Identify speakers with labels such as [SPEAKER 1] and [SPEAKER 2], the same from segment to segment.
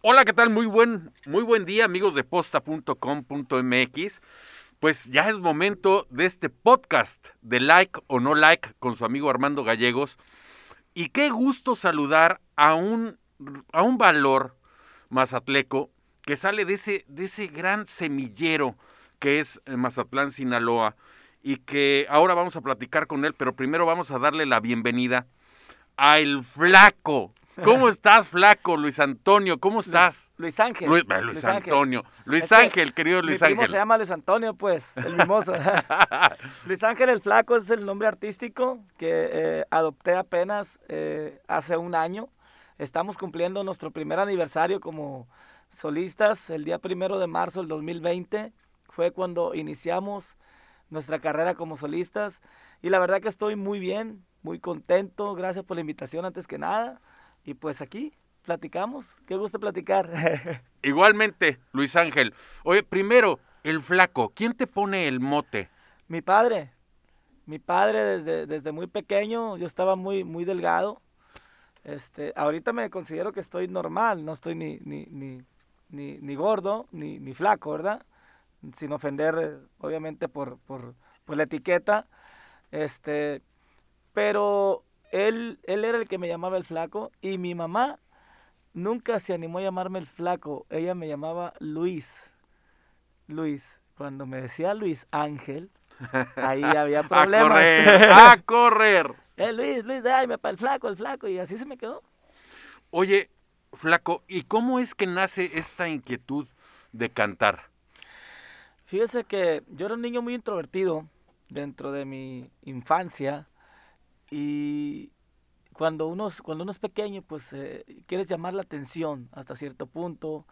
[SPEAKER 1] Hola, ¿qué tal? Muy buen, muy buen día, amigos de posta.com.mx. Pues ya es momento de este podcast de like o no like con su amigo Armando Gallegos. Y qué gusto saludar a un, a un valor mazatleco que sale de ese, de ese gran semillero que es eh, Mazatlán, Sinaloa, y que ahora vamos a platicar con él, pero primero vamos a darle la bienvenida a el flaco, ¿Cómo estás, flaco, Luis Antonio? ¿Cómo estás?
[SPEAKER 2] Luis, Ángel.
[SPEAKER 1] Luis, Luis, Antonio. Luis Ángel, querido Luis
[SPEAKER 2] mi
[SPEAKER 1] primo
[SPEAKER 2] se llama Luis Antonio, pues, el mimoso. Luis Ángel el Flaco es el nombre artístico que eh, adopté apenas eh, hace un año. Estamos cumpliendo nuestro primer aniversario como solistas. El día primero de marzo del 2020 fue cuando iniciamos nuestra carrera como solistas. Y la verdad que estoy muy bien, muy contento. Gracias por la invitación antes que nada. Y pues aquí platicamos. Qué gusto platicar.
[SPEAKER 1] Igualmente, Luis Ángel. Oye, primero, el flaco. ¿Quién te pone el mote?
[SPEAKER 2] Mi padre. Mi padre desde, desde muy pequeño, yo estaba muy, muy delgado. Este, ahorita me considero que estoy normal, no estoy ni, ni, ni, ni, ni gordo, ni, ni flaco, ¿verdad? Sin ofender, obviamente, por, por, por la etiqueta. Este, pero él, él era el que me llamaba el flaco y mi mamá nunca se animó a llamarme el flaco. Ella me llamaba Luis. Luis. Cuando me decía Luis Ángel, ahí había problemas.
[SPEAKER 1] a correr, a correr.
[SPEAKER 2] eh, Luis, Luis, ay, me el flaco, el flaco. Y así se me quedó.
[SPEAKER 1] Oye, flaco, ¿y cómo es que nace esta inquietud de cantar?
[SPEAKER 2] Fíjese que yo era un niño muy introvertido dentro de mi infancia y cuando uno, cuando uno es pequeño, pues eh, quieres llamar la atención hasta cierto punto,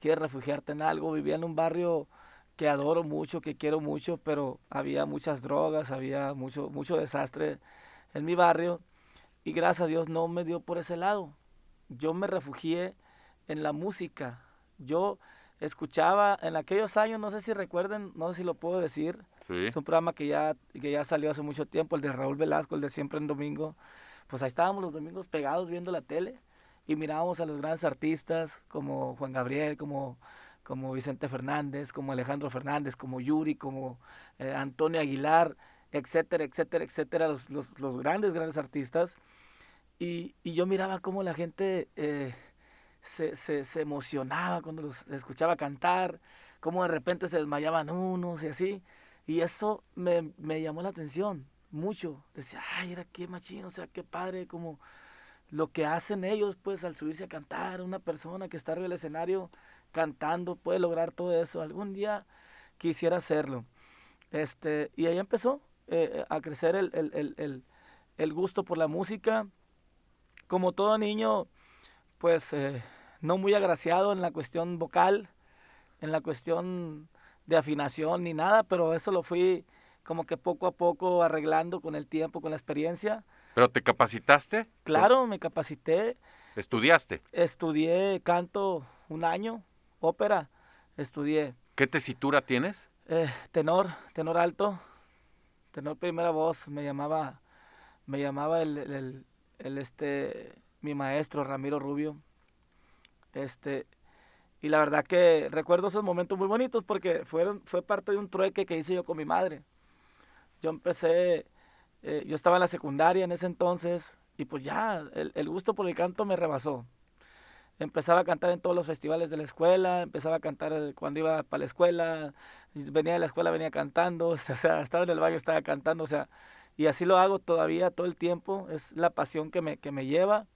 [SPEAKER 2] quieres refugiarte en algo. Vivía en un barrio que adoro mucho, que quiero mucho, pero había muchas drogas, había mucho, mucho desastre en mi barrio y gracias a Dios no me dio por ese lado. Yo me refugié en la música. Yo escuchaba en aquellos años, no sé si recuerden, no sé si lo puedo decir, es un programa que ya, que ya salió hace mucho tiempo, el de Raúl Velasco, el de Siempre en Domingo. Pues ahí estábamos los domingos pegados viendo la tele y mirábamos a los grandes artistas como Juan Gabriel, como, como Vicente Fernández, como Alejandro Fernández, como Yuri, como eh, Antonio Aguilar, etcétera, etcétera, etcétera, los, los, los grandes, grandes artistas. Y, y, yo miraba cómo la gente eh, se, se, se, emocionaba cuando los escuchaba cantar, cómo de repente se desmayaban unos y así. Y eso me, me llamó la atención mucho. Decía, ay, era qué machino, o sea, qué padre, como lo que hacen ellos, pues, al subirse a cantar, una persona que está arriba del escenario cantando puede lograr todo eso. Algún día quisiera hacerlo. Este, y ahí empezó eh, a crecer el, el, el, el, gusto por la música. Como todo niño, pues, eh, no muy agraciado en la cuestión vocal, en la cuestión de afinación ni nada, pero eso lo fui como que poco a poco arreglando con el tiempo, con la experiencia.
[SPEAKER 1] ¿Pero te capacitaste?
[SPEAKER 2] Claro, me capacité.
[SPEAKER 1] ¿Estudiaste?
[SPEAKER 2] Estudié canto un año, ópera, estudié.
[SPEAKER 1] ¿Qué tesitura tienes?
[SPEAKER 2] Eh, tenor, tenor alto, tenor primera voz, me llamaba, me llamaba el, el, el este, mi maestro Ramiro Rubio. Este, y la verdad que recuerdo esos momentos muy bonitos porque fueron, fue parte de un trueque que hice yo con mi madre. Yo empecé, eh, yo estaba en la secundaria en ese entonces y pues ya el, el, gusto por el canto me rebasó. Empezaba a cantar en todos los festivales de la escuela, empezaba a cantar cuando iba para la escuela, venía de la escuela, venía cantando, o sea, estaba en el baño, estaba cantando, o sea, y así lo hago todavía todo el tiempo, es la pasión que me, que me lleva.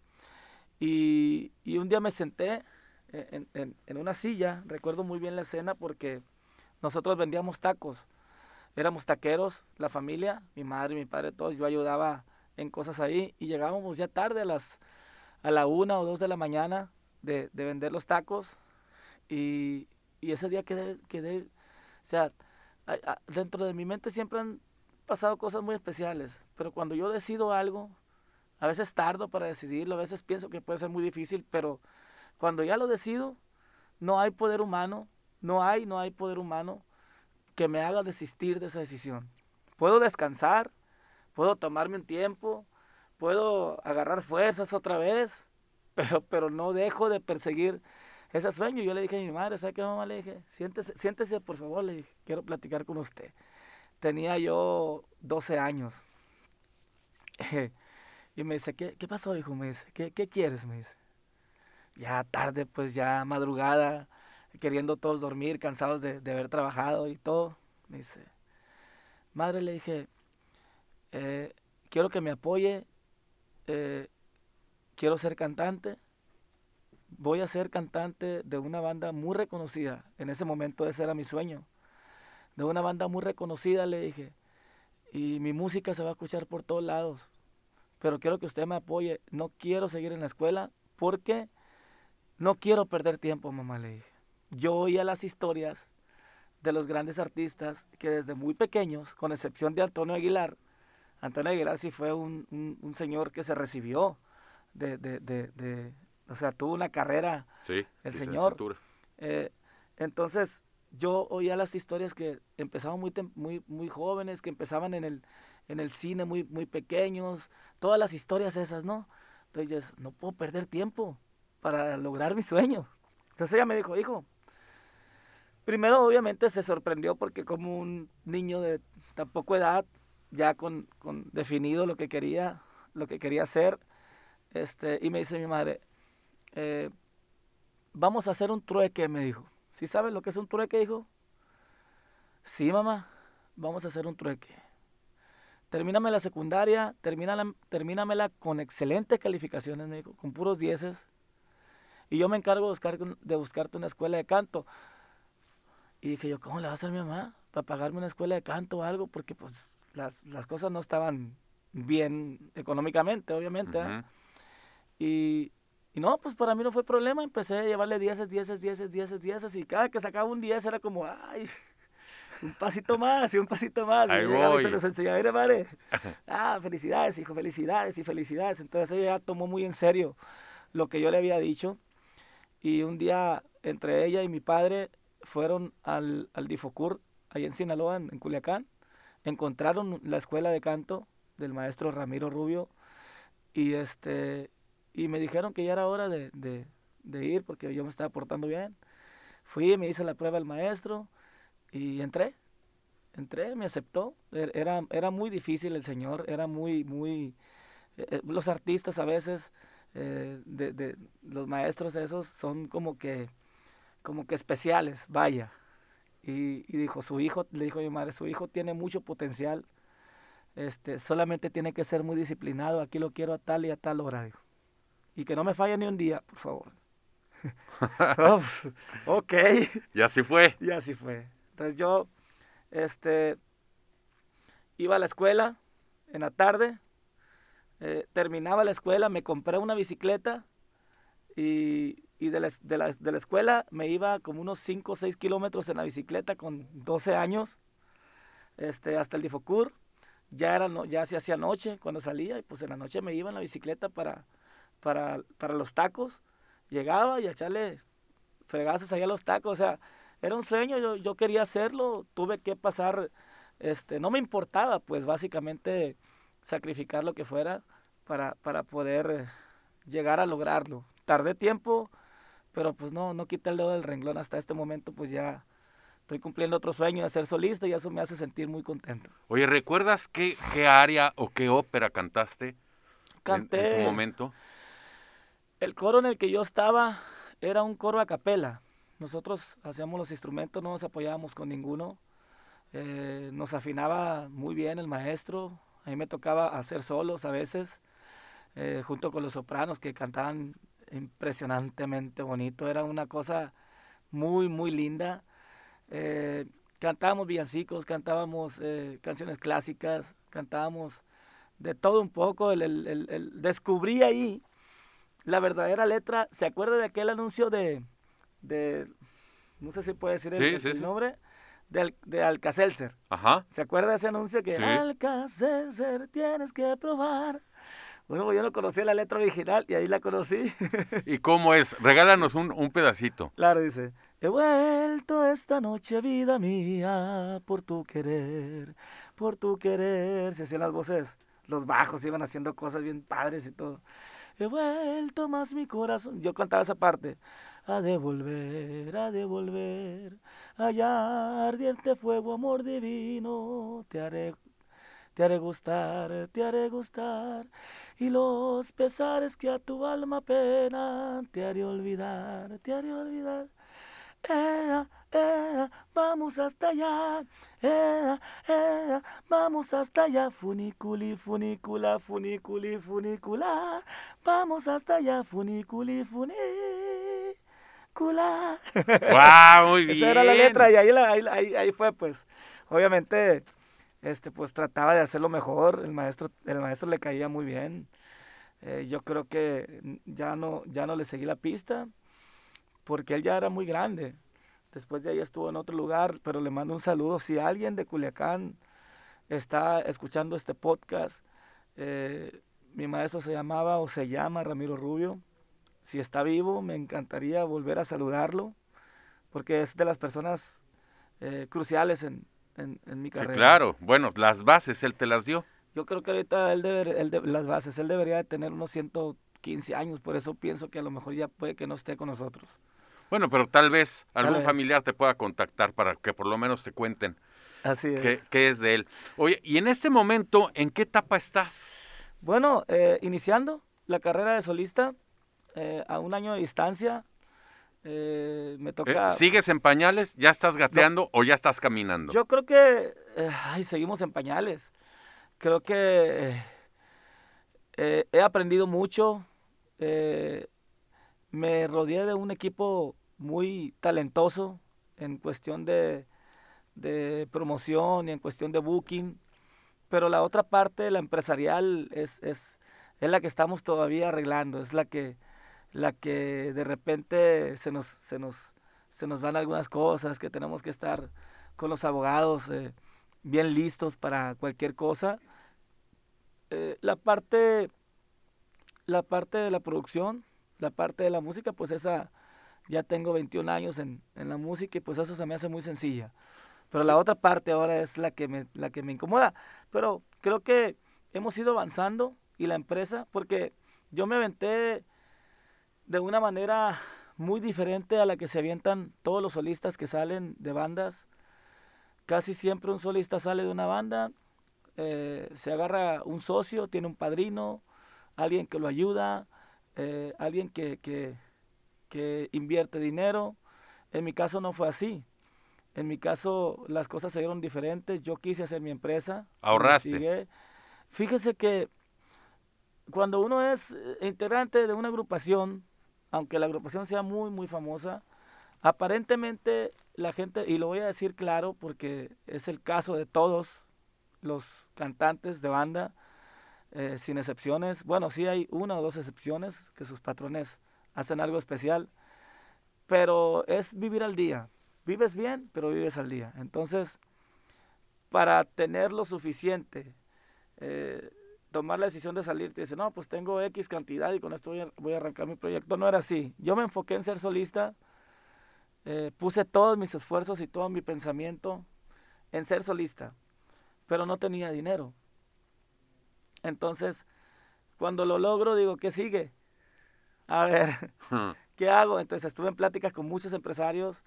[SPEAKER 2] Y, y un día me senté en, una silla, recuerdo muy bien la escena porque nosotros vendíamos tacos, éramos taqueros, la familia, mi madre, mi padre, todos, yo ayudaba en cosas ahí y llegábamos ya tarde a las a la una o dos de la mañana de, de vender los tacos. Y, ese día quedé, quedé o sea, dentro de mi mente siempre han pasado cosas muy especiales, pero cuando yo decido algo, a veces tardo para decidirlo, a veces pienso que puede ser muy difícil, pero cuando ya lo decido, no hay poder humano, no hay, no hay poder humano que me haga desistir de esa decisión. Puedo descansar, puedo tomarme un tiempo, puedo agarrar fuerzas otra vez, pero, pero no dejo de perseguir ese sueño. Yo le dije a mi madre, ¿sabe qué mamá? Le dije, siéntese, siéntese por favor, le dije, quiero platicar con usted. Tenía yo 12 años. y me dice, ¿qué, pasó, hijo? Me dice, ¿qué, ¿qué quieres? Me dice. Ya tarde, pues ya madrugada, queriendo todos dormir, cansados de, de haber trabajado y todo. Me dice, madre, le dije, eh, quiero que me apoye, eh, quiero ser cantante, voy a ser cantante de una banda muy reconocida. En ese momento ese era mi sueño. De una banda muy reconocida, le dije. Y mi música se va a escuchar por todos lados. Pero quiero que usted me apoye. No quiero seguir en la escuela porque no quiero perder tiempo, mamá, le dije. Yo oía las historias de los grandes artistas que desde muy pequeños, con excepción de Antonio Aguilar, Antonio Aguilar sí fue un, un, señor que se recibió de, de, de, o sea, tuvo una carrera
[SPEAKER 1] sí,
[SPEAKER 2] el señor. Eh, entonces, yo oía las historias que empezaban muy, muy, muy jóvenes, que empezaban en el, en el cine muy, muy pequeños, todas las historias esas, ¿no? Entonces, no puedo perder tiempo para lograr mi sueño. Entonces ella me dijo, hijo, primero obviamente se sorprendió porque como un niño de tan poca edad, ya con, con, definido lo que quería, lo que quería hacer, este, y me dice mi madre, eh, vamos a hacer un trueque, me dijo. ¿Sí sabes lo que es un trueque, hijo? Sí, mamá, vamos a hacer un trueque. Termíname la secundaria, termínamela con excelentes calificaciones, me dijo, con puros dieces. Y yo me encargo de, buscar, de buscarte una escuela de canto. Y dije yo, ¿cómo le va a hacer mi mamá para pagarme una escuela de canto o algo? Porque pues las, las cosas no estaban bien económicamente, obviamente. y, y, no, pues para mí no fue problema. Empecé a llevarle 10, 10, 10, 10, 10 y cada que sacaba un 10 era como, ay, un pasito más y un pasito más.
[SPEAKER 1] Ahí
[SPEAKER 2] y
[SPEAKER 1] voy.
[SPEAKER 2] se los enseñaba, mire, madre. Ah, felicidades, hijo, felicidades y felicidades. Entonces ella tomó muy en serio lo que yo le había dicho. Y un día, entre ella y mi padre, fueron al, al Difocur, ahí en Sinaloa, en Culiacán encontraron la escuela de canto del maestro Ramiro Rubio y este y me dijeron que ya era hora de, de, ir porque yo me estaba portando bien. Fui, me hice la prueba el maestro y entré. Entré, me aceptó. Er, era, era muy difícil el señor, era muy, muy... Eh, eh, los artistas a veces, eh, de, de, los maestros esos son como que, como que especiales, vaya. Y, dijo, su hijo, le dijo a mi madre, su hijo tiene mucho potencial, este, solamente tiene que ser muy disciplinado, aquí lo quiero a tal y a tal hora, Y que no me falle ni un día, por favor. oh, ok.
[SPEAKER 1] Y así fue.
[SPEAKER 2] Y así fue. Entonces yo, este, iba a la escuela en la tarde, eh, terminaba la escuela, me compré una bicicleta y y de la, de, la, de la, escuela me iba como unos 5 o 6 kilómetros en la bicicleta con 12 años este, hasta el Difocur. Ya, era, ya se hacía noche cuando salía y pues en la noche me iba en la bicicleta para, para, para los tacos. Llegaba y a echarle fregazos allá a los tacos. O sea, era un sueño, yo, yo quería hacerlo, tuve que pasar, este, no me importaba pues básicamente sacrificar lo que fuera para, para poder llegar a lograrlo. Tardé tiempo, pero pues no, no quita el dedo del renglón hasta este momento, pues ya estoy cumpliendo otro sueño de ser solista y eso me hace sentir muy contento.
[SPEAKER 1] Oye, ¿recuerdas qué, qué área o qué ópera cantaste
[SPEAKER 2] Canté,
[SPEAKER 1] en, su momento?
[SPEAKER 2] El coro en el que yo estaba era un coro a capela. Nosotros hacíamos los instrumentos, no nos apoyábamos con ninguno. Eh, nos afinaba muy bien el maestro. A mí me tocaba hacer solos a veces, eh, junto con los sopranos que cantaban impresionantemente bonito, era una cosa muy, muy linda. Eh, cantábamos villancicos, cantábamos eh, canciones clásicas, cantábamos de todo un poco. El, el, el, descubrí ahí la verdadera letra. ¿Se acuerda de aquel anuncio de, de no sé si puede decir el, nombre? De, de Alcacelser.
[SPEAKER 1] Ajá.
[SPEAKER 2] ¿Se acuerda de ese anuncio que Alcacelser tienes que probar? Bueno, pues yo no conocía la letra original y ahí la conocí.
[SPEAKER 1] ¿Y cómo es? Regálanos un, un pedacito.
[SPEAKER 2] Claro, dice. He vuelto esta noche, vida mía, por tu querer, por tu querer. Se hacían las voces, los bajos iban haciendo cosas bien padres y todo. He vuelto más mi corazón. Yo cantaba esa parte. ha de volver, ha de volver. Allá ardiente fuego, amor divino, te haré, te haré gustar, te haré gustar. Y los pesares que a tu alma penan, te haré olvidar, te haré olvidar. Ea, ea, vamos hasta allá, ea, ea, vamos hasta allá, funiculi, funicula, funiculi, funicula, vamos hasta allá, funiculi, funicula.
[SPEAKER 1] ¡Wow! Muy bien.
[SPEAKER 2] Esa era la letra y ahí, la- ahí, ahí, ahí fue, pues, obviamente, este, pues trataba de hacerlo mejor, el maestro, el maestro le caía muy bien, Eh, yo creo que ya no, ya no le seguí la pista, porque él ya era muy grande, después de ahí estuvo en otro lugar, pero le mando un saludo, si alguien de Culiacán está escuchando este podcast, eh, mi maestro se llamaba o se llama Ramiro Rubio, si está vivo, me encantaría volver a saludarlo, porque es de las personas eh, cruciales en, en- en mi
[SPEAKER 1] Sí,
[SPEAKER 2] carrera.
[SPEAKER 1] claro. Bueno, las bases él te las dio.
[SPEAKER 2] Yo creo que ahorita él debe, él de- las bases, él debería de tener unos 115 años, por eso pienso que a lo mejor ya puede que no esté con nosotros.
[SPEAKER 1] Bueno, pero tal vez algún
[SPEAKER 2] vez.
[SPEAKER 1] familiar te pueda contactar para que por lo menos te cuenten
[SPEAKER 2] Así es.
[SPEAKER 1] qué, qué es de él. Oye, y en este momento, ¿en qué etapa estás?
[SPEAKER 2] Bueno, eh, iniciando la carrera de solista eh, a un año de distancia, eh, me
[SPEAKER 1] Eh,
[SPEAKER 2] toca...
[SPEAKER 1] ¿Sigues en pañales? ¿Ya estás gateando o ya estás caminando?
[SPEAKER 2] Yo creo que, eh, ay, seguimos en pañales. Creo que eh, he aprendido mucho. me rodeé de un equipo muy talentoso en cuestión de, de promoción y en cuestión de booking. Pero la otra parte, la empresarial, es, es, es la que estamos todavía arreglando. Es la que, la que de repente se nos, se nos, se nos van algunas cosas, que tenemos que estar con los abogados eh, bien listos para cualquier cosa. Eh, la parte la parte de la producción, la parte de la música, pues esa ya tengo 21 años en, en la música y pues eso se me hace muy sencilla. Pero la otra parte ahora es la que me la que me incomoda, pero creo que hemos ido avanzando y la empresa porque yo me aventé de una manera muy diferente a la que se avientan todos los solistas que salen de bandas. Casi siempre un solista sale de una banda, eh, se agarra un socio, tiene un padrino, alguien que lo ayuda, eh, alguien que, que, que invierte dinero. En mi caso no fue así. En mi caso las cosas se dieron diferentes. Yo quise hacer mi empresa.
[SPEAKER 1] Ahorraste.
[SPEAKER 2] Fíjese que cuando uno es eh, integrante de una agrupación, aunque la agrupación sea muy, muy famosa, aparentemente la gente, y lo voy a decir claro porque es el caso de todos los cantantes de banda, eh, sin excepciones, bueno, sí hay una o dos excepciones que sus patrones hacen algo especial, pero es vivir al día. Vives bien, pero vives al día. Entonces, para tener lo suficiente, eh, tomar la decisión de salir, te dice, no, pues tengo X cantidad y con esto voy a, voy a arrancar mi proyecto. No era así. Yo me enfoqué en ser solista, eh, puse todos mis esfuerzos y todo mi pensamiento en ser solista, pero no tenía dinero. Entonces, cuando lo logro, digo, ¿qué sigue? A ver, ¿qué hago? Entonces estuve en pláticas con muchos empresarios,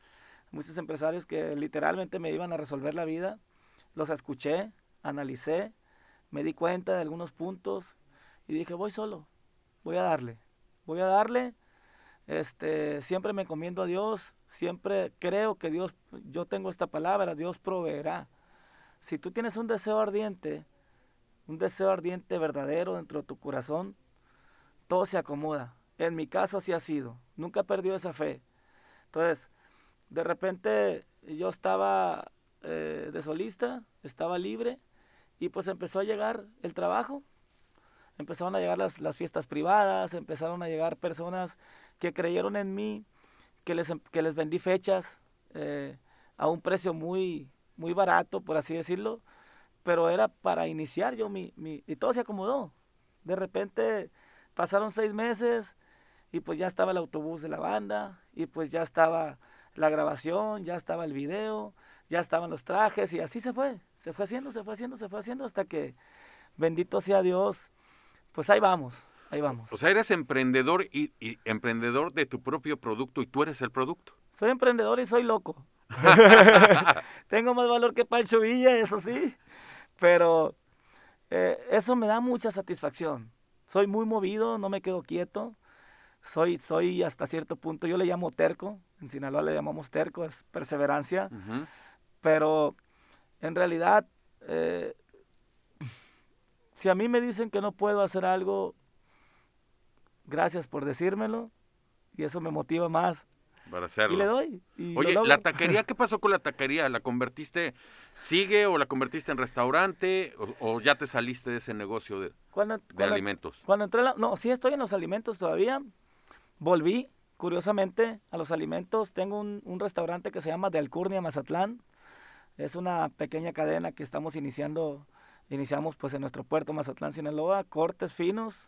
[SPEAKER 2] muchos empresarios que literalmente me iban a resolver la vida. Los escuché, analicé, me di cuenta de algunos puntos y dije, voy solo, voy a darle, voy a darle. Este, siempre me encomiendo a Dios, siempre creo que Dios, yo tengo esta palabra, Dios proveerá. Si tú tienes un deseo ardiente, un deseo ardiente verdadero dentro de tu corazón, todo se acomoda. En mi caso así ha sido. Nunca he perdido esa fe. Entonces, de repente yo estaba eh, de solista, estaba libre y pues empezó a llegar el trabajo. Empezaron a llegar las, las fiestas privadas, empezaron a llegar personas que creyeron en mí, que les, que les vendí fechas eh, a un precio muy, muy barato, por así decirlo, pero era para iniciar yo mi, mi... Y todo se acomodó. De repente pasaron seis meses y pues ya estaba el autobús de la banda y pues ya estaba la grabación, ya estaba el video, ya estaban los trajes y así se fue. Se fue haciendo, se fue haciendo, se fue haciendo hasta que, bendito sea Dios, pues ahí vamos. ahí vamos.
[SPEAKER 1] O sea, eres emprendedor y, y emprendedor de tu propio producto y tú eres el producto.
[SPEAKER 2] Soy emprendedor y soy loco. Tengo más valor que Pancho Villa, eso sí. Pero eh, eso me da mucha satisfacción. Soy muy movido, no me quedo quieto. Soy, soy hasta cierto punto, yo le llamo terco. En Sinaloa le llamamos terco, es perseverancia.
[SPEAKER 1] Ujú.
[SPEAKER 2] Pero en realidad, eh, si a mí me dicen que no puedo hacer algo, gracias por decírmelo. Y eso me motiva más.
[SPEAKER 1] Para hacerlo.
[SPEAKER 2] Y le doy. y lo
[SPEAKER 1] Oye,
[SPEAKER 2] logro.
[SPEAKER 1] la taquería, ¿qué pasó con la taquería? ¿La convertiste, sigue o la convertiste en restaurante o, o ya te saliste de ese negocio de,
[SPEAKER 2] Cuando,
[SPEAKER 1] de
[SPEAKER 2] cuando-
[SPEAKER 1] alimentos?
[SPEAKER 2] Cuando entré, la- no, sí estoy en los alimentos todavía. Volví, curiosamente, a los alimentos. Tengo un, un restaurante que se llama De Alcurnia Mazatlán. Es una pequeña cadena que estamos iniciando, iniciamos pues en nuestro puerto Mazatlán, Sinaloa, cortes finos,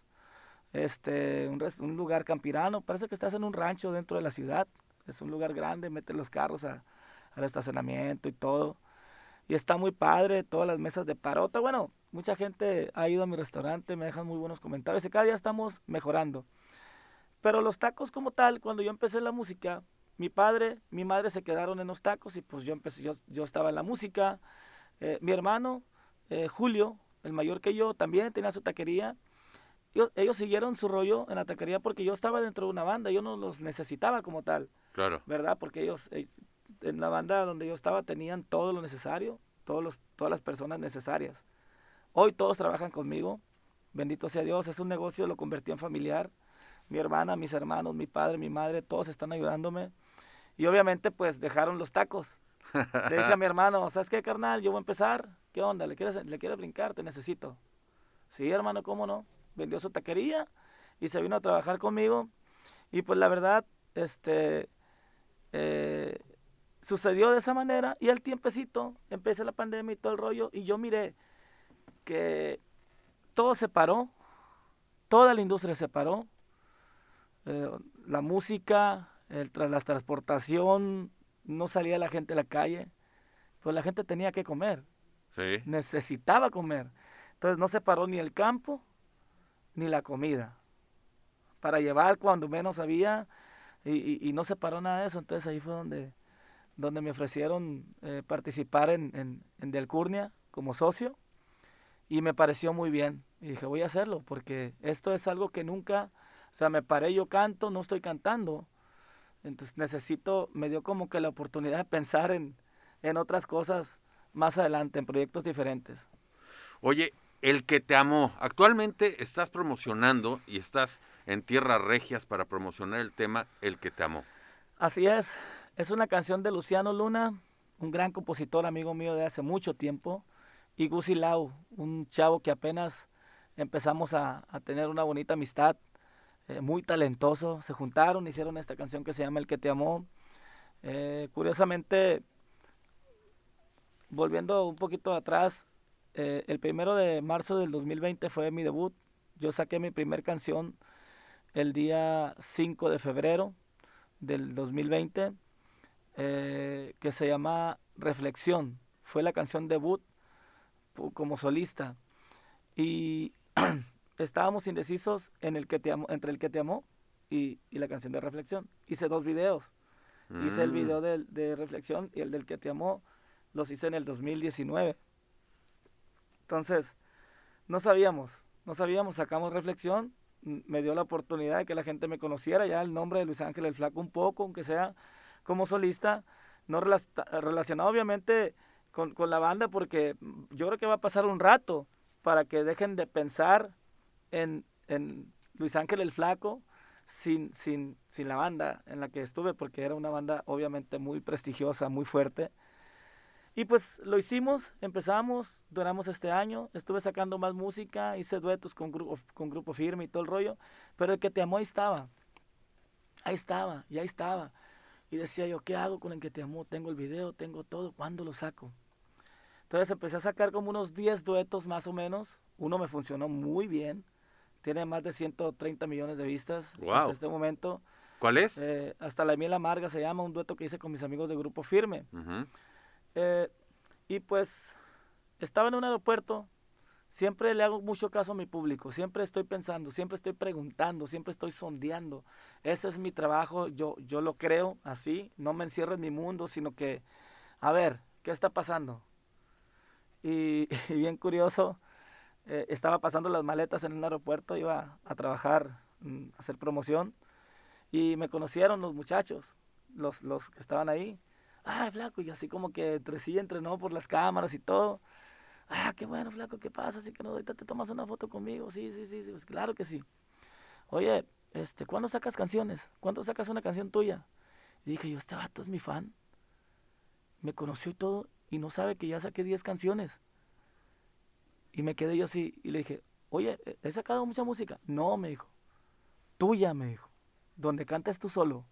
[SPEAKER 2] este, un, un lugar campirano. Parece que estás en un rancho dentro de la ciudad. Es un lugar grande, mete los carros a- al estacionamiento y todo. Y está muy padre, todas las mesas de parota. Bueno, mucha gente ha ido a mi restaurante, me dejan muy buenos comentarios y cada día estamos mejorando. Pero los tacos como tal, cuando yo empecé la música, mi padre, mi madre se quedaron en los tacos y pues yo empecé, yo, yo estaba en la música. Eh, mi hermano, eh, Julio, el mayor que yo, también tenía su taquería. Ellos siguieron su rollo en la taquería porque yo estaba dentro de una banda, yo no los necesitaba como tal.
[SPEAKER 1] Claro.
[SPEAKER 2] ¿verdad? Porque ellos, eh, en la banda donde yo estaba, tenían todo lo necesario, todos los, todas las personas necesarias. Hoy todos trabajan conmigo, bendito sea Dios, es un negocio, lo convertí en familiar. Mi hermana, mis hermanos, mi padre, mi madre, todos están ayudándome. Y obviamente, pues dejaron los tacos. Le dije a mi hermano, ¿sabes qué, carnal? Yo voy a empezar. ¿Qué onda? ¿Le quieres, ¿Le quieres brincar? Te necesito. Sí, hermano, ¿cómo no? Vendió su taquería y se vino a trabajar conmigo. Y pues la verdad, este, eh, sucedió de esa manera y al tiempecito empecé la pandemia y todo el rollo y yo miré que todo se paró, toda la industria se paró, eh, la música, el tra- la transportación, no salía la gente a la calle, pues la gente tenía que comer,
[SPEAKER 1] Sí.
[SPEAKER 2] necesitaba comer. Entonces no se paró ni el campo ni la comida. Para llevar cuando menos había y, y- y no se paró nada de eso. Entonces ahí fue donde, donde me ofrecieron eh, participar en, en, en Delcurnia como socio y me pareció muy bien. Y dije, voy a hacerlo porque esto es algo que nunca, o sea, me paré, yo canto, no estoy cantando. Entonces necesito, me dio como que la oportunidad de pensar en, en otras cosas más adelante, en proyectos diferentes.
[SPEAKER 1] Oye, el que te amó, actualmente estás promocionando y estás en tierras regias para promocionar el tema El que te amó.
[SPEAKER 2] Así es, es una canción de Luciano Luna, un gran compositor amigo mío de hace mucho tiempo, y Gusi Lau, un chavo que apenas empezamos a, a tener una bonita amistad, eh, muy talentoso, se juntaron, hicieron esta canción que se llama El que te amó. Eh, curiosamente, volviendo un poquito atrás, eh, el primero de marzo del 2020 fue mi debut, yo saqué mi primer canción el día 5 de febrero del 2020, eh, que se llama Reflexión. Fue la canción debut como solista. Y estábamos indecisos en el que te amo- entre el que te amó y, y la canción de Reflexión. Hice dos videos. Hice el
[SPEAKER 1] Mm.
[SPEAKER 2] video del- de, Reflexión y el del que te amó los hice en el 2019. Entonces, no sabíamos, no sabíamos, sacamos Reflexión, me dio la oportunidad de que la gente me conociera ya el nombre de Luis Ángel el Flaco un poco, aunque sea como solista, no rela- relacionado obviamente con, con la banda, porque mm, yo creo que va a pasar un rato para que dejen de pensar en, en Luis Ángel el Flaco sin, sin, sin la banda en la que estuve, porque era una banda obviamente muy prestigiosa, muy fuerte. Y pues lo hicimos, empezamos, duramos este año, estuve sacando más música, hice duetos con grupo, con grupo firme y todo el rollo, pero el que te amó ahí estaba, ahí estaba, y ahí estaba. Y decía yo, ¿qué hago con el que te amó? Tengo el video, tengo todo, ¿cuándo lo saco? Entonces empecé a sacar como unos 10 duetos más o menos, uno me funcionó muy bien, tiene más de 130 millones de vistas
[SPEAKER 1] Guau.
[SPEAKER 2] hasta este momento.
[SPEAKER 1] ¿Cuál es?
[SPEAKER 2] Eh, hasta la miel amarga se llama, un dueto que hice con mis amigos de Grupo Firme.
[SPEAKER 1] Ujú.
[SPEAKER 2] Eh, y pues estaba en un aeropuerto siempre le hago mucho caso a mi público, siempre estoy pensando, siempre estoy preguntando, siempre estoy sondeando. Ese es mi trabajo, yo, yo lo creo así, no me encierro en mi mundo, sino que, a ver, ¿qué está pasando? Y, bien curioso, eh, estaba pasando las maletas en un aeropuerto, iba a trabajar, mm, a hacer promoción, y me conocieron los muchachos, los, los que estaban ahí. Ay, flaco, y así como que entre sí entrenó por las cámaras y todo. Ah, qué bueno, flaco, ¿qué pasa? Así que no, ahorita te tomas una foto conmigo. Sí, sí, sí, sí, pues claro que sí. Oye, este, ¿cuándo sacas canciones? ¿Cuándo sacas una canción tuya? Y dije yo, este vato es mi fan. Me conoció y todo, y no sabe que ya saqué 10 canciones. Y me quedé yo así, y le dije, oye, ¿he sacado mucha música? No, me dijo. Tuya, me dijo. Donde cantes tú solo.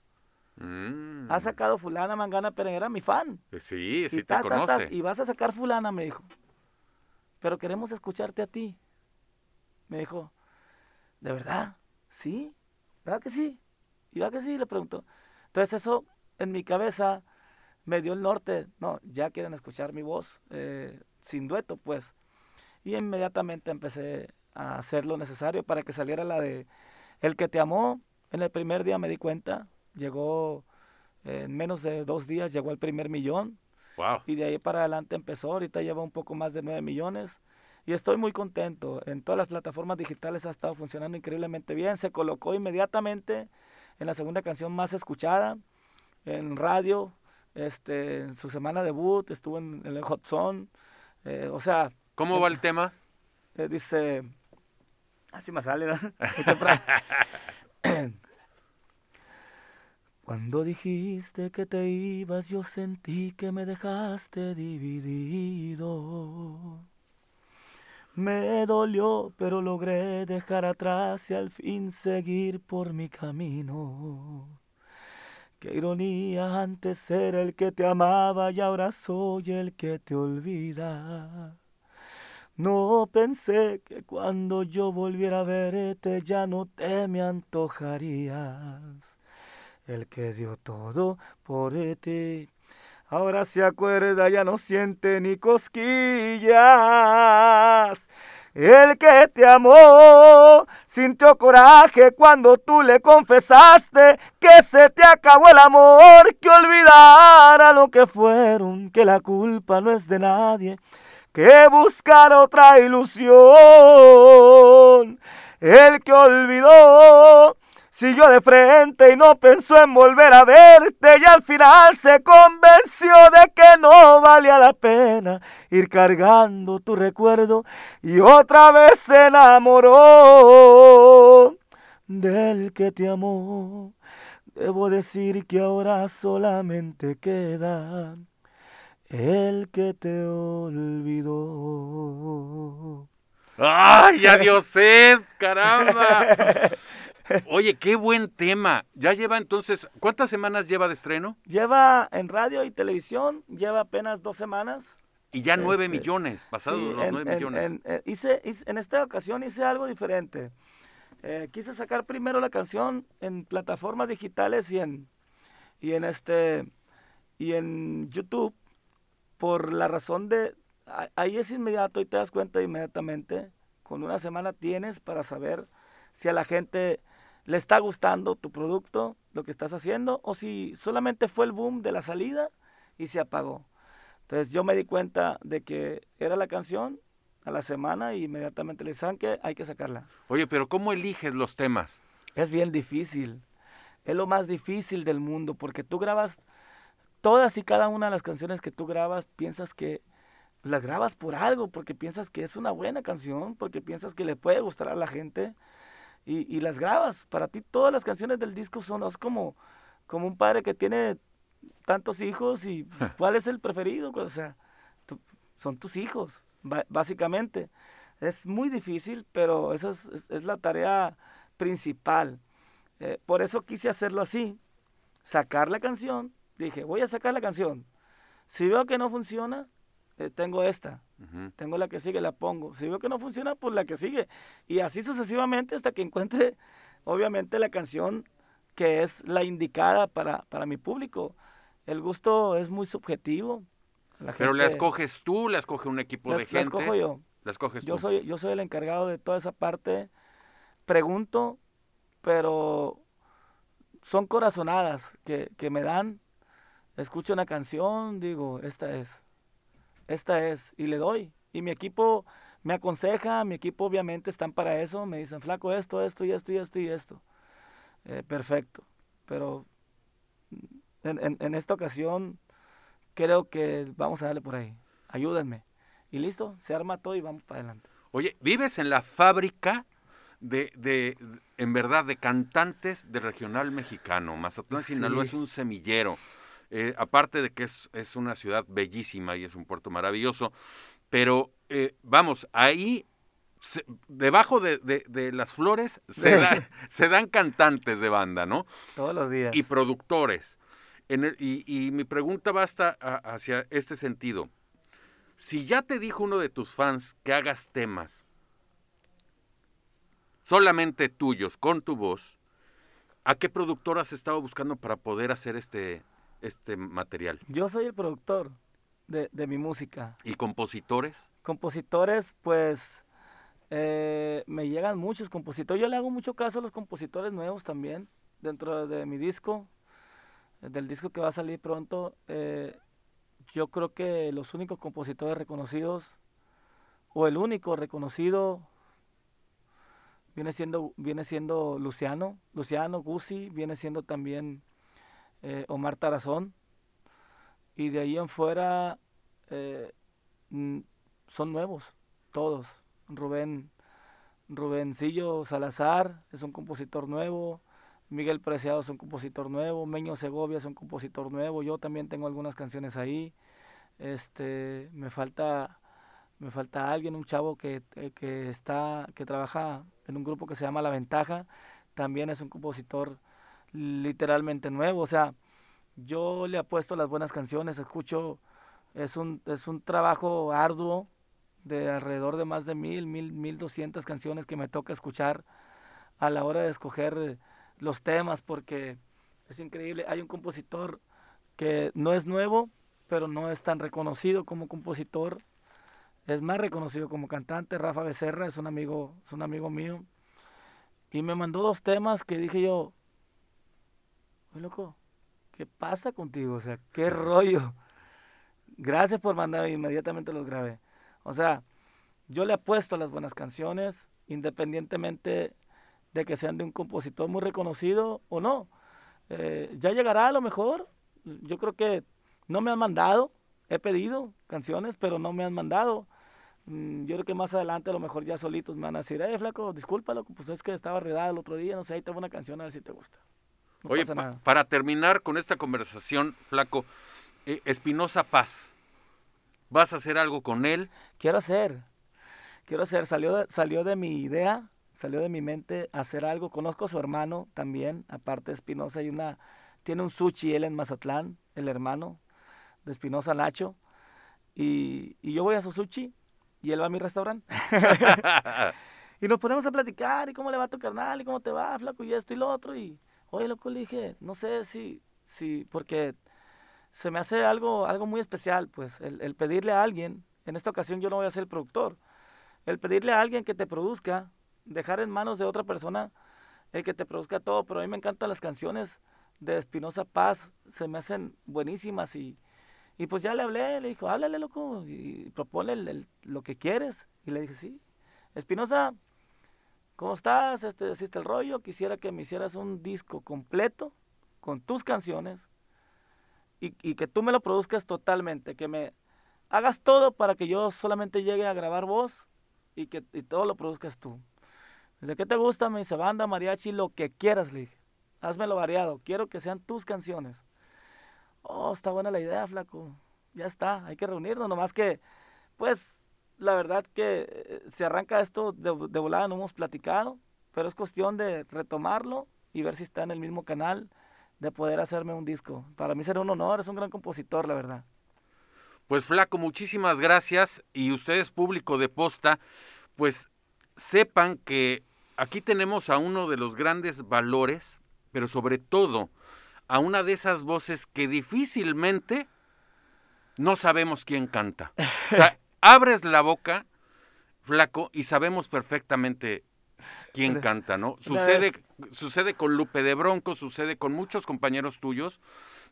[SPEAKER 2] Mm. Ha sacado fulana, mangana, pero era mi fan.
[SPEAKER 1] Eh, sí, sí te conoce.
[SPEAKER 2] y vas a sacar fulana, me dijo. Pero queremos escucharte a ti. Me dijo, ¿de verdad? ¿Sí? ¿Verdad que sí? ¿Y verdad que sí? Le preguntó. Entonces eso en mi cabeza me dio el norte. No, ya quieren escuchar mi voz eh, sin dueto, pues. Y inmediatamente empecé a hacer lo necesario para que saliera la de El que te amó. En el primer día me di cuenta, llegó en menos de dos días, llegó al primer millón. Y de ahí para adelante empezó, ahorita lleva un poco más de 9 millones. Y estoy muy contento. En todas las plataformas digitales ha estado funcionando increíblemente bien. Se colocó inmediatamente en la segunda canción más escuchada, en radio, este, en su semana debut, estuvo en, el Hot Zone. Eh, o sea...
[SPEAKER 1] ¿Cómo va el tema?
[SPEAKER 2] Eh, dice... Así me sale, ¿no? Cuando dijiste que te ibas, yo sentí que me dejaste dividido. Me dolió, pero logré dejar atrás y al fin seguir por mi camino. Qué ironía, antes era el que te amaba y ahora soy el que te olvida. No pensé que cuando yo volviera a verte ya no te me antojarías el que dio todo por ti. Ahora se acuerda, ya no siente ni cosquillas. El que te amó sintió coraje cuando tú le confesaste que se te acabó el amor, que olvidara lo que fueron, que la culpa no es de nadie, que buscar otra ilusión. El que olvidó Siguió de frente y no pensó en volver a verte y al final se convenció de que no valía la pena ir cargando tu recuerdo y otra vez se enamoró del que te amó. Debo decir que ahora solamente queda el que te olvidó.
[SPEAKER 1] ¡Ay, adiós, sed! ¡Caramba! Oye, qué buen tema. Ya lleva entonces, ¿cuántas semanas lleva de estreno?
[SPEAKER 2] Lleva en radio y televisión, lleva apenas dos semanas.
[SPEAKER 1] Y ya nueve este, millones, pasados los nueve millones.
[SPEAKER 2] En, eh, hice, en esta ocasión hice algo diferente. Eh, quise sacar primero la canción en plataformas digitales y en, y en este y en YouTube por la razón de ahí es inmediato y te das cuenta inmediatamente con una semana tienes para saber si a la gente le está gustando tu producto, lo que estás haciendo, o si solamente fue el boom de la salida y se apagó. Entonces yo me di cuenta de que era la canción a la semana y inmediatamente le dije, que hay que sacarla?
[SPEAKER 1] Oye, pero ¿cómo eliges los temas?
[SPEAKER 2] Es bien difícil. Es lo más difícil del mundo porque tú grabas todas y cada una de las canciones que tú grabas, piensas que las grabas por algo, porque piensas que es una buena canción, porque piensas que le puede gustar a la gente y, las grabas. Para ti todas las canciones del disco son es como, como un padre que tiene tantos hijos y pues, cuál es el preferido. O sea, son tus hijos, básicamente. Es muy difícil, pero esa es, la tarea principal. Eh, por eso quise hacerlo así, sacar la canción. Dije, voy a sacar la canción. Si veo que no funciona, eh, tengo esta, tengo la que sigue, la pongo. Si veo que no funciona, pues la que sigue. Y así sucesivamente hasta que encuentre, obviamente, la canción que es la indicada para, para mi público. El gusto es muy subjetivo.
[SPEAKER 1] Pero la escoges tú, la escoge un equipo de gente.
[SPEAKER 2] La escojo yo.
[SPEAKER 1] la escoges
[SPEAKER 2] Yo
[SPEAKER 1] tú.
[SPEAKER 2] soy, yo soy el encargado de toda esa parte. Pregunto, pero son corazonadas que, que me dan. Escucho una canción, digo, esta es, esta es, y le doy. Y mi equipo me aconseja, mi equipo obviamente están para eso, me dicen, flaco, esto, esto, y esto, y esto, y esto. Eh, perfecto. Pero en, en- en esta ocasión creo que vamos a darle por ahí. Ayúdenme. Y listo, se arma todo y vamos para adelante.
[SPEAKER 1] Oye, vives en la fábrica de, de, en verdad, de cantantes de regional mexicano. Mazatlán, Sinaloa es un semillero. Eh, aparte de que es, es una ciudad bellísima y es un puerto maravilloso, pero eh, vamos, ahí, se- debajo de, de- de las flores, se, da- se dan cantantes de banda, ¿no?
[SPEAKER 2] Todos los días.
[SPEAKER 1] y productores. En el- y, y mi pregunta va hasta a- hacia este sentido. Si ya te dijo uno de tus fans que hagas temas solamente tuyos, con tu voz, ¿a qué productor has estado buscando para poder hacer este, este material?
[SPEAKER 2] Yo soy el productor de, de mi música.
[SPEAKER 1] ¿Y compositores?
[SPEAKER 2] Compositores, pues eh, me llegan muchos compositores. Yo le hago mucho caso a los compositores nuevos también, dentro de mi disco, del disco que va a salir pronto. eh, yo creo que los únicos compositores reconocidos, o el único reconocido, viene siendo, viene siendo Luciano, Luciano Guzzi, viene siendo también eh, Omar Tarazón. Y de ahí en fuera eh, son nuevos, todos. Rubén, Rubencillo Salazar es un compositor nuevo, Miguel Preciado es un compositor nuevo, Meño Segovia es un compositor nuevo, yo también tengo algunas canciones ahí. Este, me falta me falta alguien, un chavo que, eh, que está que trabaja en un grupo que se llama La Ventaja, también es un compositor literalmente nuevo, o sea, yo le apuesto las buenas canciones, escucho, es un, es un trabajo arduo de alrededor de más de mil, mil, mil doscientas canciones que me toca escuchar a la hora de escoger los temas, porque es increíble, hay un compositor que no es nuevo, pero no es tan reconocido como compositor, es más reconocido como cantante, Rafa Becerra es un amigo, es un amigo mío, y me mandó dos temas que dije yo, oye loco, ¿qué pasa contigo? O sea, ¿qué rollo? Gracias por mandar, inmediatamente los grabé. O sea, yo le apuesto a las buenas canciones, independientemente de que sean de un compositor muy reconocido o no. Eh, ya llegará a lo mejor. Yo creo que no me han mandado, he pedido canciones, pero no me han mandado. Mm, Yo creo que más adelante a lo mejor ya solitos me van a decir, eh, flaco, discúlpalo, pues es que estaba redado el otro día, no sé, ahí te voy una canción a ver si te gusta. No
[SPEAKER 1] Oye,
[SPEAKER 2] pasa
[SPEAKER 1] pa-
[SPEAKER 2] nada.
[SPEAKER 1] para terminar con esta conversación, Flaco, eh, Espinosa Paz, ¿vas a hacer algo con él?
[SPEAKER 2] Quiero hacer, quiero hacer, salió de, salió de mi idea, salió de mi mente hacer algo. Conozco a su hermano también, aparte de Espinosa, hay una, tiene un sushi él en Mazatlán, el hermano de Espinosa Nacho, y, y yo voy a su sushi y él va a mi restaurante. y nos ponemos a platicar, y cómo le va a tu carnal, y cómo te va, flaco, y esto y lo otro, y oye, loco, le dije, no sé si, si, porque se me hace algo, algo muy especial, pues, el, el pedirle a alguien, en esta ocasión yo no voy a ser el productor, el pedirle a alguien que te produzca, dejar en manos de otra persona el que te produzca todo, pero a mí me encantan las canciones de Espinosa Paz, se me hacen buenísimas y, y pues ya le hablé, le dijo, háblale loco y propone el- lo que quieres. Y le dije, sí, Espinosa, ¿cómo estás? Este, ¿Hiciste el rollo? Quisiera que me hicieras un disco completo con tus canciones y, y que tú me lo produzcas totalmente, que me hagas todo para que yo solamente llegue a grabar voz y que y todo lo produzcas tú. ¿De qué te gusta? Me dice banda, mariachi, lo que quieras, le dije. Házmelo variado, quiero que sean tus canciones. Oh, está buena la idea, flaco. Ya está, hay que reunirnos, nomás que, pues, la verdad que eh, se arranca esto de, de volada, no hemos platicado, pero es cuestión de retomarlo y ver si está en el mismo canal, de poder hacerme un disco. Para mí será un honor, es un gran compositor, la verdad.
[SPEAKER 1] Pues Flaco, muchísimas gracias y ustedes público de posta, pues sepan que aquí tenemos a uno de los grandes valores, pero sobre todo a una de esas voces que difícilmente no sabemos quién canta. O sea, abres la boca, flaco y sabemos perfectamente quién canta, ¿no? Sucede, sucede con Lupe de Bronco, sucede con muchos compañeros tuyos,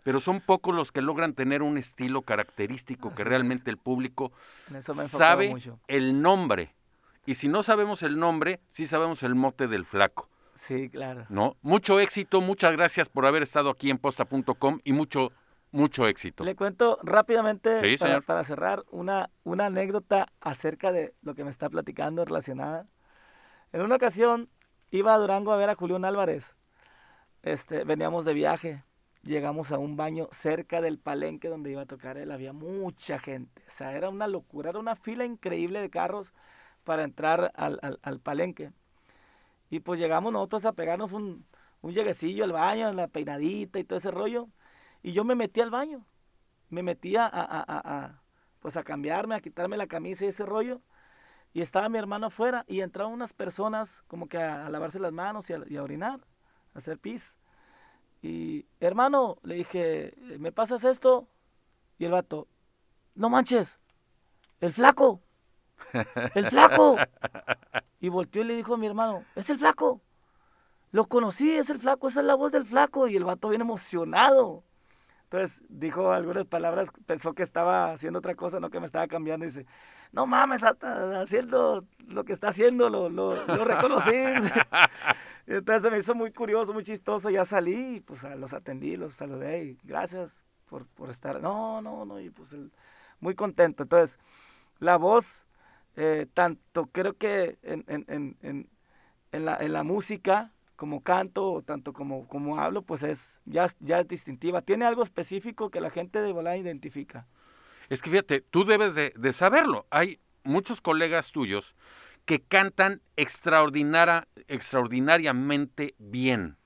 [SPEAKER 1] pero son pocos los que logran tener un estilo característico que realmente el público sabe el nombre. Y si no sabemos el nombre, sí sabemos el mote del flaco.
[SPEAKER 2] Sí, claro.
[SPEAKER 1] ¿No? Mucho éxito, muchas gracias por haber estado aquí en posta.com y mucho mucho éxito.
[SPEAKER 2] Le cuento rápidamente para, cerrar una, una anécdota acerca de lo que me está platicando relacionada. En una ocasión iba a Durango a ver a Julián Álvarez. Este, veníamos de viaje, llegamos a un baño cerca del palenque donde iba a tocar él. Había mucha gente, o sea, era una locura, era una fila increíble de carros para entrar al, al, palenque. Y pues llegamos nosotros a pegarnos un, un lleguecillo al baño, la peinadita y todo ese rollo. Y yo me metí al baño. Me metí a, a, pues a cambiarme, a quitarme la camisa y ese rollo. Y estaba mi hermano afuera y entraron unas personas como que a, lavarse las manos y a, orinar, a hacer pis. Y hermano, le dije, ¿me pasas esto? Y el vato, no manches, el flaco, el flaco. Y volteó y le dijo a mi hermano, es el flaco. Lo conocí, es el flaco, esa es la voz del flaco. Y el vato bien emocionado. Entonces dijo algunas palabras, pensó que estaba haciendo otra cosa, no que me estaba cambiando. Y dice, no mames, haciendo lo que está haciendo, lo, lo, lo reconocí. Entonces me hizo muy curioso, muy chistoso. Ya salí pues los atendí, los saludé y gracias por, por estar. No, no, no, y pues muy contento. Entonces, la voz, eh, tanto creo que en, en, en, en, la, en la música, como canto, tanto como, como hablo, pues es ya, ya es distintiva. Tiene algo específico que la gente de volada identifica.
[SPEAKER 1] Es que fíjate, tú debes de, de saberlo. Hay muchos colegas tuyos que cantan extraordinaria, extraordinariamente bien,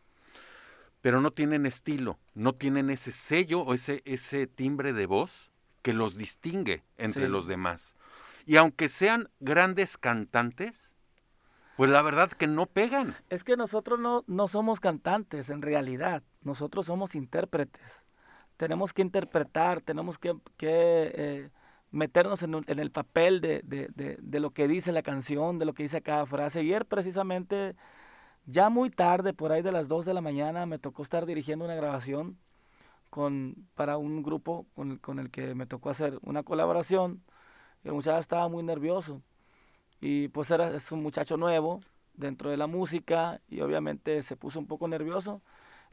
[SPEAKER 1] pero no tienen estilo, no tienen ese sello o ese, ese timbre de voz que los distingue entre los demás. Y aunque sean grandes cantantes, pues la verdad que no pegan.
[SPEAKER 2] Es que nosotros no, no somos cantantes en realidad, nosotros somos intérpretes. Tenemos que interpretar, tenemos que, eh, meternos en, el papel de, de, lo que dice la canción, de lo que dice cada frase. Ayer precisamente, ya muy tarde, por ahí de las 2 de la mañana, me tocó estar dirigiendo una grabación con, para un grupo con, con el que me tocó hacer una colaboración. El muchacho estaba muy nervioso y pues era, es un muchacho nuevo dentro de la música y obviamente se puso un poco nervioso.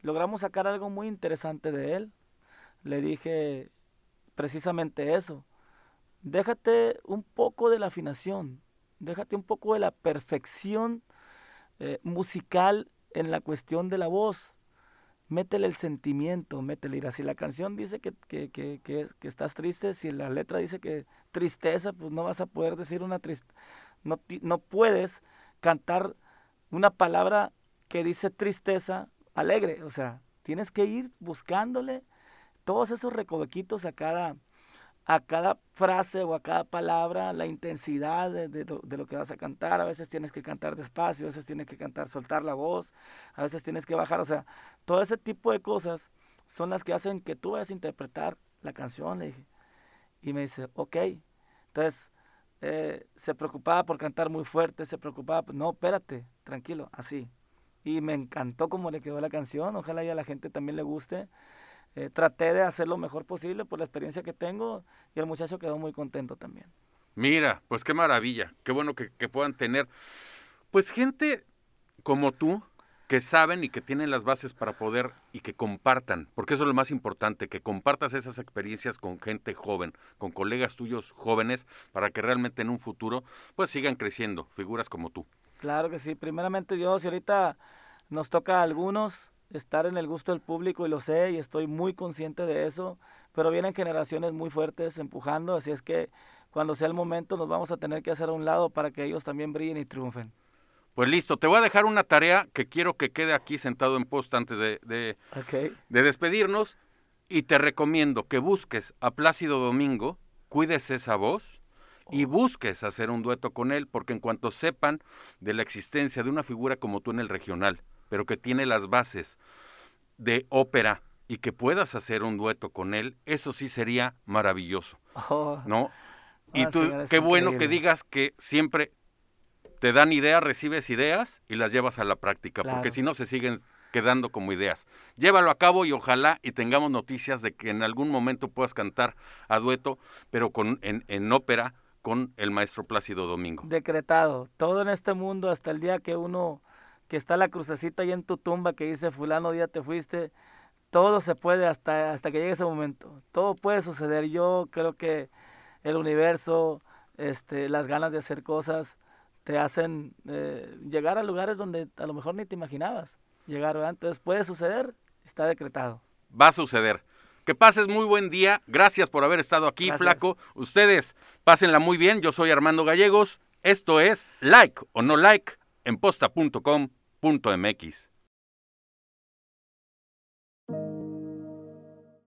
[SPEAKER 2] Logramos sacar algo muy interesante de él. Le dije precisamente eso. Déjate un poco de la afinación, déjate un poco de la perfección eh, musical en la cuestión de la voz. Métele el sentimiento, métele ira. Si la canción dice que, que, que, que, estás triste, si la letra dice que tristeza, pues no vas a poder decir una tristeza no, no puedes cantar una palabra que dice tristeza alegre. O sea, tienes que ir buscándole todos esos recovequitos a cada, a cada frase o a cada palabra, la intensidad de, de, lo que vas a cantar. A veces tienes que cantar despacio, a veces tienes que cantar, soltar la voz, a veces tienes que bajar. O sea, todo ese tipo de cosas son las que hacen que tú vayas a interpretar la canción. Le dije. Y me dice, ok. Entonces, eh, se preocupaba por cantar muy fuerte, se preocupaba, no, espérate, tranquilo, así. Y me encantó cómo le quedó la canción, ojalá y a la gente también le guste. Eh, traté de hacer lo mejor posible por la experiencia que tengo y el muchacho quedó muy contento también.
[SPEAKER 1] Mira, pues qué maravilla, qué bueno que puedan tener, pues gente como tú, que saben y que tienen las bases para poder y que compartan, porque eso es lo más importante, que compartas esas experiencias con gente joven, con colegas tuyos jóvenes, para que realmente en un futuro pues sigan creciendo figuras como tú.
[SPEAKER 2] Claro que sí, primeramente Dios, y ahorita nos toca a algunos estar en el gusto del público y lo sé y estoy muy consciente de eso, pero vienen generaciones muy fuertes empujando, así es que cuando sea el momento nos vamos a tener que hacer a un lado para que ellos también brillen y triunfen.
[SPEAKER 1] Pues listo, te voy a dejar una tarea que quiero que quede aquí sentado en post antes de, de, de despedirnos y te recomiendo que busques a Plácido Domingo, cuides esa voz y oh. busques hacer un dueto con él, porque en cuanto sepan de la existencia de una figura como tú en el regional, pero que tiene las bases de ópera y que puedas hacer un dueto con él, eso sí sería maravilloso, oh. ¿no? Y tú, qué bueno que digas que siempre te dan ideas, recibes ideas y las llevas a la práctica, porque si no se siguen quedando como ideas. Llévalo a cabo y ojalá y tengamos noticias de que en algún momento puedas cantar a dueto, pero con en, en ópera con el maestro Plácido Domingo.
[SPEAKER 2] Decretado. Todo en este mundo, hasta el día que uno, que está la crucecita ahí en tu tumba que dice, fulano, día te fuiste, todo se puede hasta, hasta que llegue ese momento. Todo puede suceder. Yo creo que el universo, este, las ganas de hacer cosas, te hacen eh, llegar a lugares donde a lo mejor ni te imaginabas llegar, ¿verdad? Entonces puede suceder, está decretado.
[SPEAKER 1] Va a suceder. Que pases muy buen día. Gracias por haber estado aquí,
[SPEAKER 2] Gracias.
[SPEAKER 1] flaco. Ustedes pásenla muy bien. Yo soy Armando Gallegos. Esto es Like o No Like en posta.com.mx.